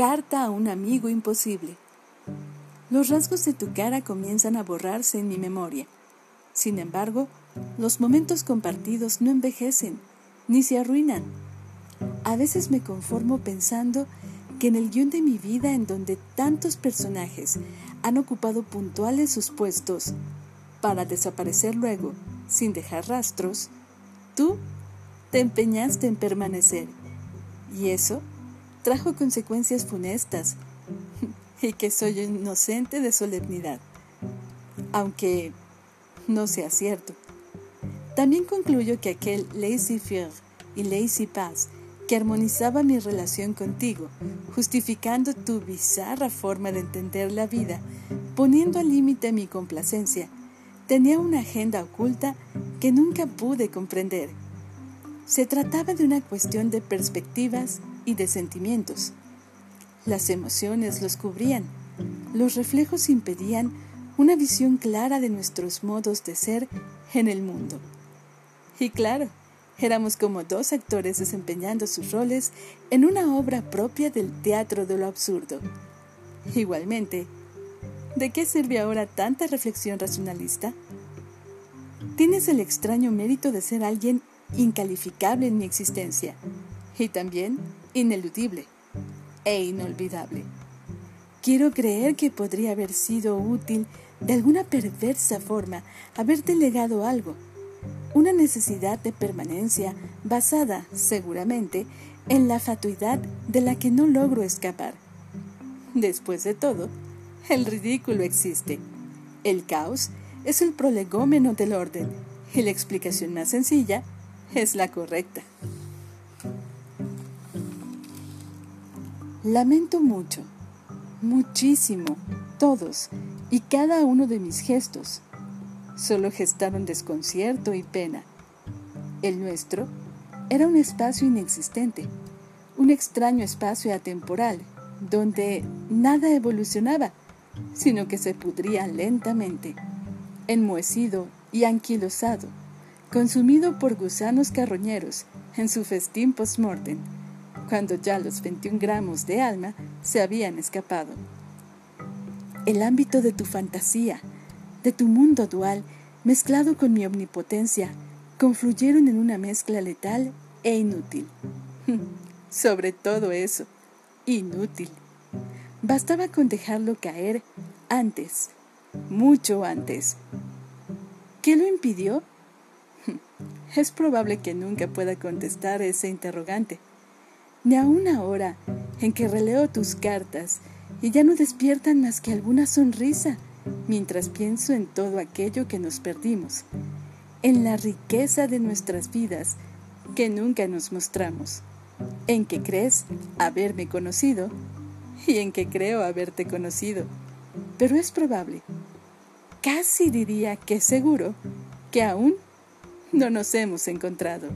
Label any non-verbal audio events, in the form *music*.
Carta a un amigo imposible. Los rasgos de tu cara comienzan a borrarse en mi memoria. Sin embargo, los momentos compartidos no envejecen ni se arruinan. A veces me conformo pensando que en el guion de mi vida en donde tantos personajes han ocupado puntuales sus puestos para desaparecer luego sin dejar rastros, tú te empeñaste en permanecer. Y eso trajo consecuencias funestas *laughs* y que soy inocente de solemnidad, aunque no sea cierto. También concluyo que aquel laissez-faire y laissez-passe que armonizaba mi relación contigo, justificando tu bizarra forma de entender la vida, poniendo al límite mi complacencia, tenía una agenda oculta que nunca pude comprender. Se trataba de una cuestión de perspectivas y de sentimientos. Las emociones los cubrían, los reflejos impedían una visión clara de nuestros modos de ser en el mundo. Y claro, éramos como dos actores desempeñando sus roles en una obra propia del teatro de lo absurdo. Igualmente, ¿de qué sirve ahora tanta reflexión racionalista? Tienes el extraño mérito de ser alguien incalificable en mi existencia y también ineludible e inolvidable. Quiero creer que podría haber sido útil de alguna perversa forma haber delegado algo, una necesidad de permanencia basada, seguramente, en la fatuidad de la que no logro escapar. Después de todo, el ridículo existe. El caos es el prolegómeno del orden y la explicación más sencilla es la correcta. Lamento mucho, muchísimo, todos y cada uno de mis gestos. Solo gestaron desconcierto y pena. El nuestro era un espacio inexistente, un extraño espacio atemporal, donde nada evolucionaba, sino que se pudría lentamente, enmohecido y anquilosado, consumido por gusanos carroñeros en su festín post-mortem cuando ya los 21 gramos de alma se habían escapado. El ámbito de tu fantasía, de tu mundo dual, mezclado con mi omnipotencia, confluyeron en una mezcla letal e inútil. *laughs* Sobre todo eso, inútil. Bastaba con dejarlo caer antes, mucho antes. ¿Qué lo impidió? *laughs* Es probable que nunca pueda contestar ese interrogante ni aún ahora en que releo tus cartas y ya no despiertan más que alguna sonrisa mientras pienso en todo aquello que nos perdimos, en la riqueza de nuestras vidas que nunca nos mostramos, en que crees haberme conocido y en que creo haberte conocido. Pero es probable, casi diría que seguro, que aún no nos hemos encontrado.